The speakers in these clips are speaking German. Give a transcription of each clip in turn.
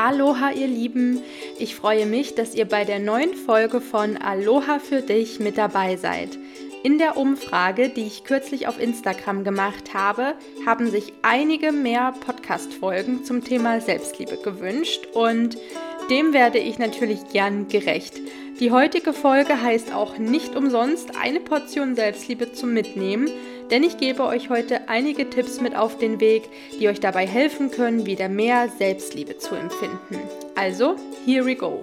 Aloha, ihr Lieben! Ich freue mich, dass ihr bei der neuen Folge von Aloha für dich mit dabei seid. In der Umfrage, die ich kürzlich auf Instagram gemacht habe, haben sich einige mehr Podcast-Folgen zum Thema Selbstliebe gewünscht und dem werde ich natürlich gern gerecht. Die heutige Folge heißt auch nicht umsonst eine Portion Selbstliebe zum Mitnehmen denn ich gebe euch heute einige Tipps mit auf den Weg, die euch dabei helfen können, wieder mehr Selbstliebe zu empfinden. Also, here we go.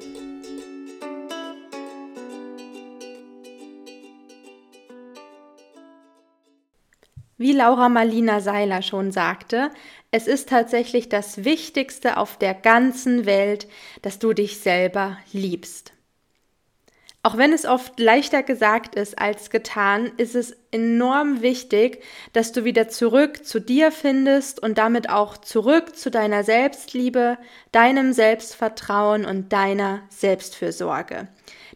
Wie Laura Marlina Seiler schon sagte, es ist tatsächlich das Wichtigste auf der ganzen Welt, dass du dich selber liebst. Auch wenn es oft leichter gesagt ist als getan, ist es enorm wichtig, dass du wieder zurück zu dir findest und damit auch zurück zu deiner Selbstliebe, deinem Selbstvertrauen und deiner Selbstfürsorge.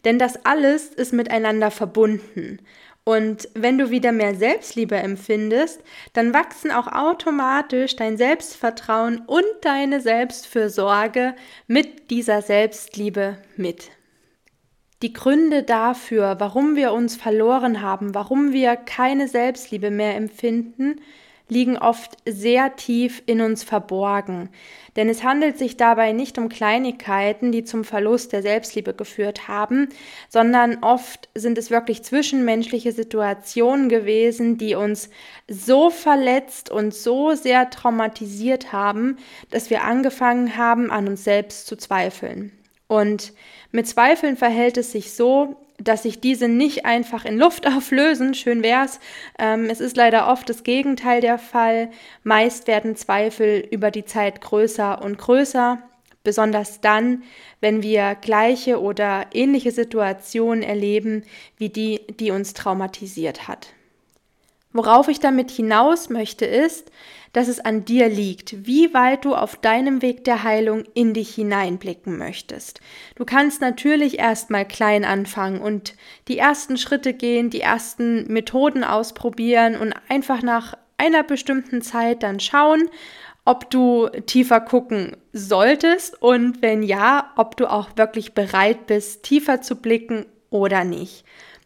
Denn das alles ist miteinander verbunden. Und wenn du wieder mehr Selbstliebe empfindest, dann wachsen auch automatisch dein Selbstvertrauen und deine Selbstfürsorge mit dieser Selbstliebe mit. Die Gründe dafür, warum wir uns verloren haben, warum wir keine Selbstliebe mehr empfinden, liegen oft sehr tief in uns verborgen. Denn es handelt sich dabei nicht um Kleinigkeiten, die zum Verlust der Selbstliebe geführt haben, sondern oft sind es wirklich zwischenmenschliche Situationen gewesen, die uns so verletzt und so sehr traumatisiert haben, dass wir angefangen haben, an uns selbst zu zweifeln. Und mit Zweifeln verhält es sich so, dass sich diese nicht einfach in Luft auflösen. Schön wär's. Ähm, es ist leider oft das Gegenteil der Fall. Meist werden Zweifel über die Zeit größer und größer. Besonders dann, wenn wir gleiche oder ähnliche Situationen erleben wie die, die uns traumatisiert hat. Worauf ich damit hinaus möchte, ist, dass es an dir liegt, wie weit du auf deinem Weg der Heilung in dich hineinblicken möchtest. Du kannst natürlich erstmal klein anfangen und die ersten Schritte gehen, die ersten Methoden ausprobieren und einfach nach einer bestimmten Zeit dann schauen, ob du tiefer gucken solltest und wenn ja, ob du auch wirklich bereit bist, tiefer zu blicken oder nicht.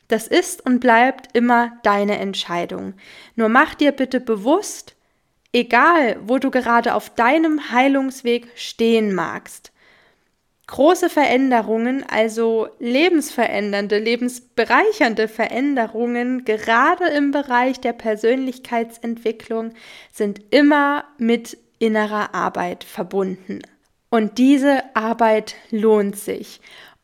Das ist und bleibt immer deine Entscheidung. Nur mach dir bitte bewusst, egal wo du gerade auf deinem Heilungsweg stehen magst, große Veränderungen, also lebensverändernde, lebensbereichernde Veränderungen, gerade im Bereich der Persönlichkeitsentwicklung, sind immer mit innerer Arbeit verbunden. Und diese Arbeit lohnt sich.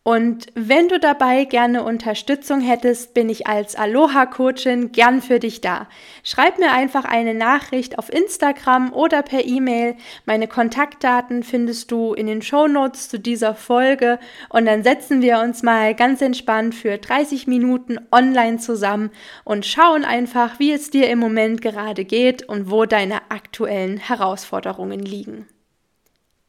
Und wenn du dabei gerne Unterstützung hättest, bin ich als Aloha-Coachin gern für dich da. Schreib mir einfach eine Nachricht auf Instagram oder per E-Mail. Meine Kontaktdaten findest du in den Show Notes zu dieser Folge und dann setzen wir uns mal ganz entspannt für 30 Minuten online zusammen und schauen einfach, wie es dir im Moment gerade geht und wo deine aktuellen Herausforderungen liegen.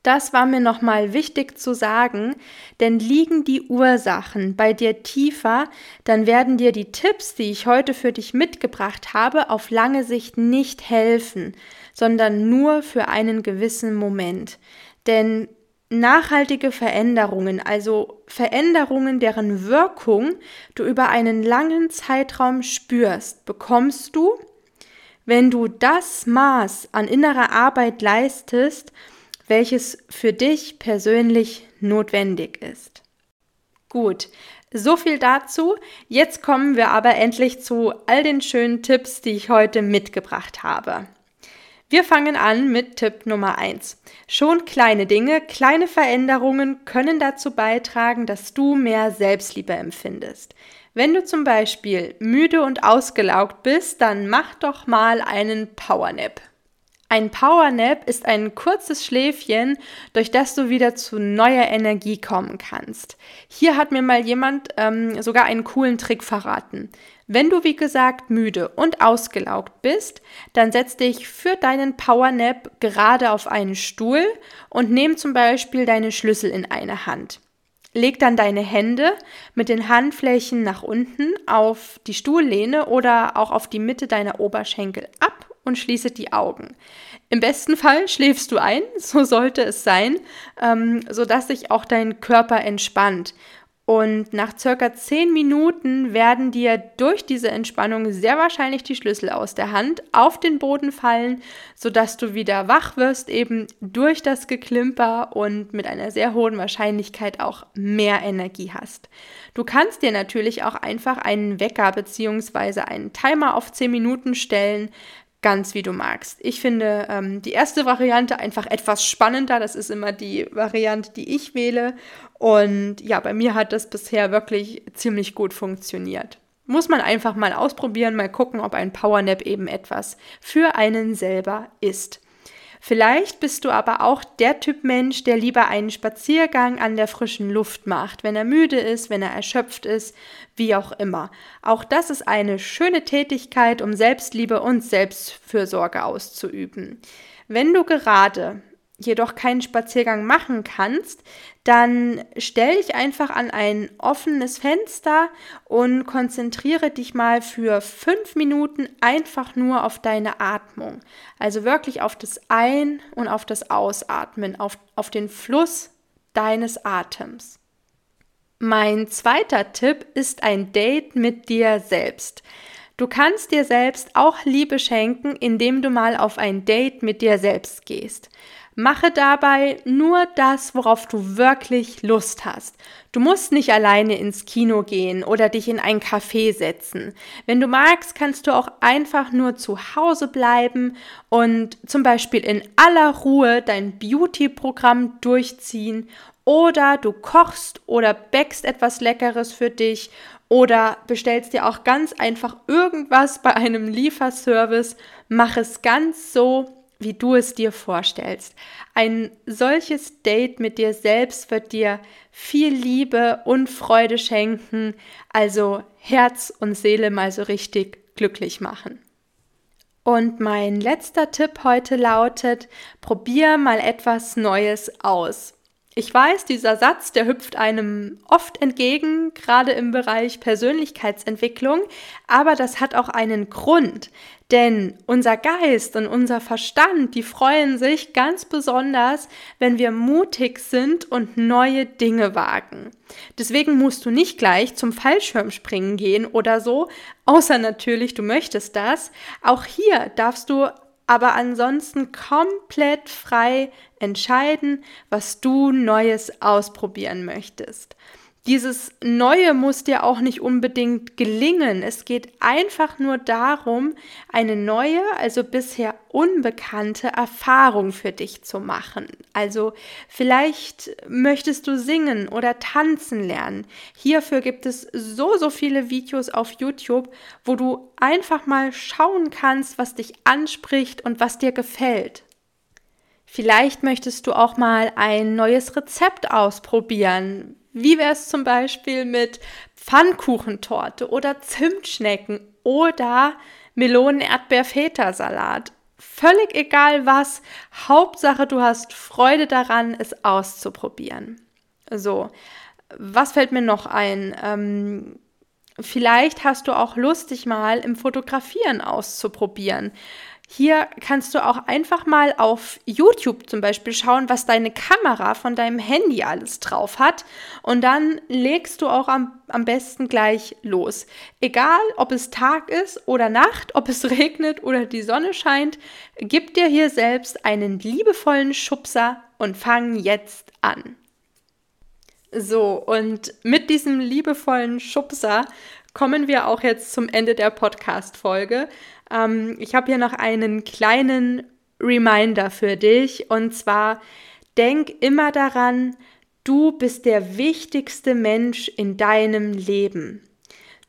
Das war mir nochmal wichtig zu sagen, denn liegen die Ursachen bei dir tiefer, dann werden dir die Tipps, die ich heute für dich mitgebracht habe, auf lange Sicht nicht helfen, sondern nur für einen gewissen Moment. Denn nachhaltige Veränderungen, also Veränderungen, deren Wirkung du über einen langen Zeitraum spürst, bekommst du, wenn du das Maß an innerer Arbeit leistest, welches für dich persönlich notwendig ist. Gut, so viel dazu. Jetzt kommen wir aber endlich zu all den schönen Tipps, die ich heute mitgebracht habe. Wir fangen an mit Tipp Nummer 1. Schon kleine Dinge, kleine Veränderungen können dazu beitragen, dass du mehr Selbstliebe empfindest. Wenn du zum Beispiel müde und ausgelaugt bist, dann mach doch mal einen Powernap. Ein Powernap ist ein kurzes Schläfchen, durch das du wieder zu neuer Energie kommen kannst. Hier hat mir mal jemand ähm, sogar einen coolen Trick verraten. Wenn du, wie gesagt, müde und ausgelaugt bist, dann setz dich für deinen Powernap gerade auf einen Stuhl und nimm zum Beispiel deine Schlüssel in eine Hand. Leg dann deine Hände mit den Handflächen nach unten auf die Stuhllehne oder auch auf die Mitte deiner Oberschenkel ab und schließe die Augen. Im besten Fall schläfst du ein, so sollte es sein, ähm, sodass sich auch dein Körper entspannt. Und nach circa 10 Minuten werden dir durch diese Entspannung sehr wahrscheinlich die Schlüssel aus der Hand auf den Boden fallen, sodass du wieder wach wirst, eben durch das Geklimper und mit einer sehr hohen Wahrscheinlichkeit auch mehr Energie hast. Du kannst dir natürlich auch einfach einen Wecker bzw. einen Timer auf 10 Minuten stellen, ganz wie du magst. Ich finde ähm, die erste Variante einfach etwas spannender. Das ist immer die Variante, die ich wähle. Und ja, bei mir hat das bisher wirklich ziemlich gut funktioniert. Muss man einfach mal ausprobieren, mal gucken, ob ein Powernap eben etwas für einen selber ist. Vielleicht bist du aber auch der Typ Mensch, der lieber einen Spaziergang an der frischen Luft macht, wenn er müde ist, wenn er erschöpft ist, wie auch immer. Auch das ist eine schöne Tätigkeit, um Selbstliebe und Selbstfürsorge auszuüben. Wenn du gerade jedoch keinen Spaziergang machen kannst, dann stell dich einfach an ein offenes Fenster und konzentriere dich mal für fünf Minuten einfach nur auf deine Atmung. Also wirklich auf das Ein- und auf das Ausatmen, auf, auf den Fluss deines Atems. Mein zweiter Tipp ist ein Date mit dir selbst. Du kannst dir selbst auch Liebe schenken, indem du mal auf ein Date mit dir selbst gehst. Mache dabei nur das, worauf du wirklich Lust hast. Du musst nicht alleine ins Kino gehen oder dich in ein Café setzen. Wenn du magst, kannst du auch einfach nur zu Hause bleiben und zum Beispiel in aller Ruhe dein Beauty-Programm durchziehen oder du kochst oder bäckst etwas Leckeres für dich oder bestellst dir auch ganz einfach irgendwas bei einem Lieferservice. Mach es ganz so, wie du es dir vorstellst. Ein solches Date mit dir selbst wird dir viel Liebe und Freude schenken, also Herz und Seele mal so richtig glücklich machen. Und mein letzter Tipp heute lautet, probier mal etwas Neues aus. Ich weiß, dieser Satz, der hüpft einem oft entgegen, gerade im Bereich Persönlichkeitsentwicklung, aber das hat auch einen Grund, denn unser Geist und unser Verstand, die freuen sich ganz besonders, wenn wir mutig sind und neue Dinge wagen. Deswegen musst du nicht gleich zum Fallschirmspringen gehen oder so, außer natürlich du möchtest das. Auch hier darfst du aber ansonsten komplett frei entscheiden, was du Neues ausprobieren möchtest. Dieses Neue muss dir auch nicht unbedingt gelingen. Es geht einfach nur darum, eine neue, also bisher unbekannte Erfahrung für dich zu machen. Also vielleicht möchtest du singen oder tanzen lernen. Hierfür gibt es so, so viele Videos auf YouTube, wo du einfach mal schauen kannst, was dich anspricht und was dir gefällt. Vielleicht möchtest du auch mal ein neues Rezept ausprobieren. Wie wäre es zum Beispiel mit Pfannkuchentorte oder Zimtschnecken oder Melonen-Erdbeer-Feta-Salat? Völlig egal was, Hauptsache du hast Freude daran, es auszuprobieren. So, was fällt mir noch ein? Ähm, vielleicht hast du auch Lust, dich mal im Fotografieren auszuprobieren. Hier kannst du auch einfach mal auf YouTube zum Beispiel schauen, was deine Kamera von deinem Handy alles drauf hat. Und dann legst du auch am, am besten gleich los. Egal, ob es Tag ist oder Nacht, ob es regnet oder die Sonne scheint, gib dir hier selbst einen liebevollen Schubser und fang jetzt an. So, und mit diesem liebevollen Schubser kommen wir auch jetzt zum Ende der Podcast-Folge. Ähm, ich habe hier noch einen kleinen Reminder für dich und zwar denk immer daran, du bist der wichtigste Mensch in deinem Leben.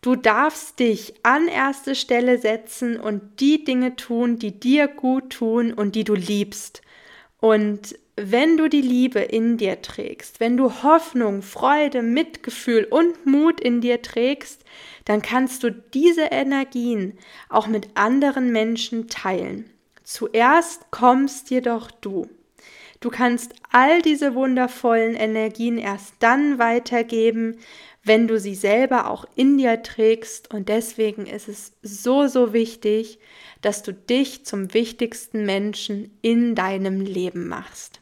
Du darfst dich an erste Stelle setzen und die Dinge tun, die dir gut tun und die du liebst. Und wenn du die Liebe in dir trägst, wenn du Hoffnung, Freude, Mitgefühl und Mut in dir trägst, dann kannst du diese Energien auch mit anderen Menschen teilen. Zuerst kommst jedoch du. Du kannst all diese wundervollen Energien erst dann weitergeben, wenn du sie selber auch in dir trägst. Und deswegen ist es so, so wichtig, dass du dich zum wichtigsten Menschen in deinem Leben machst.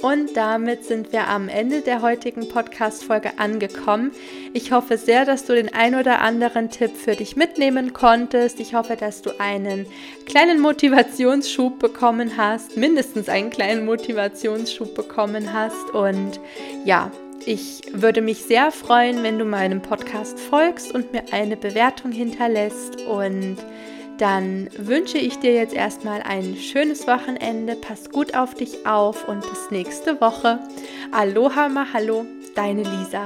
Und damit sind wir am Ende der heutigen Podcast-Folge angekommen. Ich hoffe sehr, dass du den ein oder anderen Tipp für dich mitnehmen konntest. Ich hoffe, dass du einen kleinen Motivationsschub bekommen hast, mindestens einen kleinen Motivationsschub bekommen hast. Und ja, ich würde mich sehr freuen, wenn du meinem Podcast folgst und mir eine Bewertung hinterlässt. Und dann wünsche ich dir jetzt erstmal ein schönes Wochenende. Pass gut auf dich auf und bis nächste Woche. Aloha Mahalo, deine Lisa.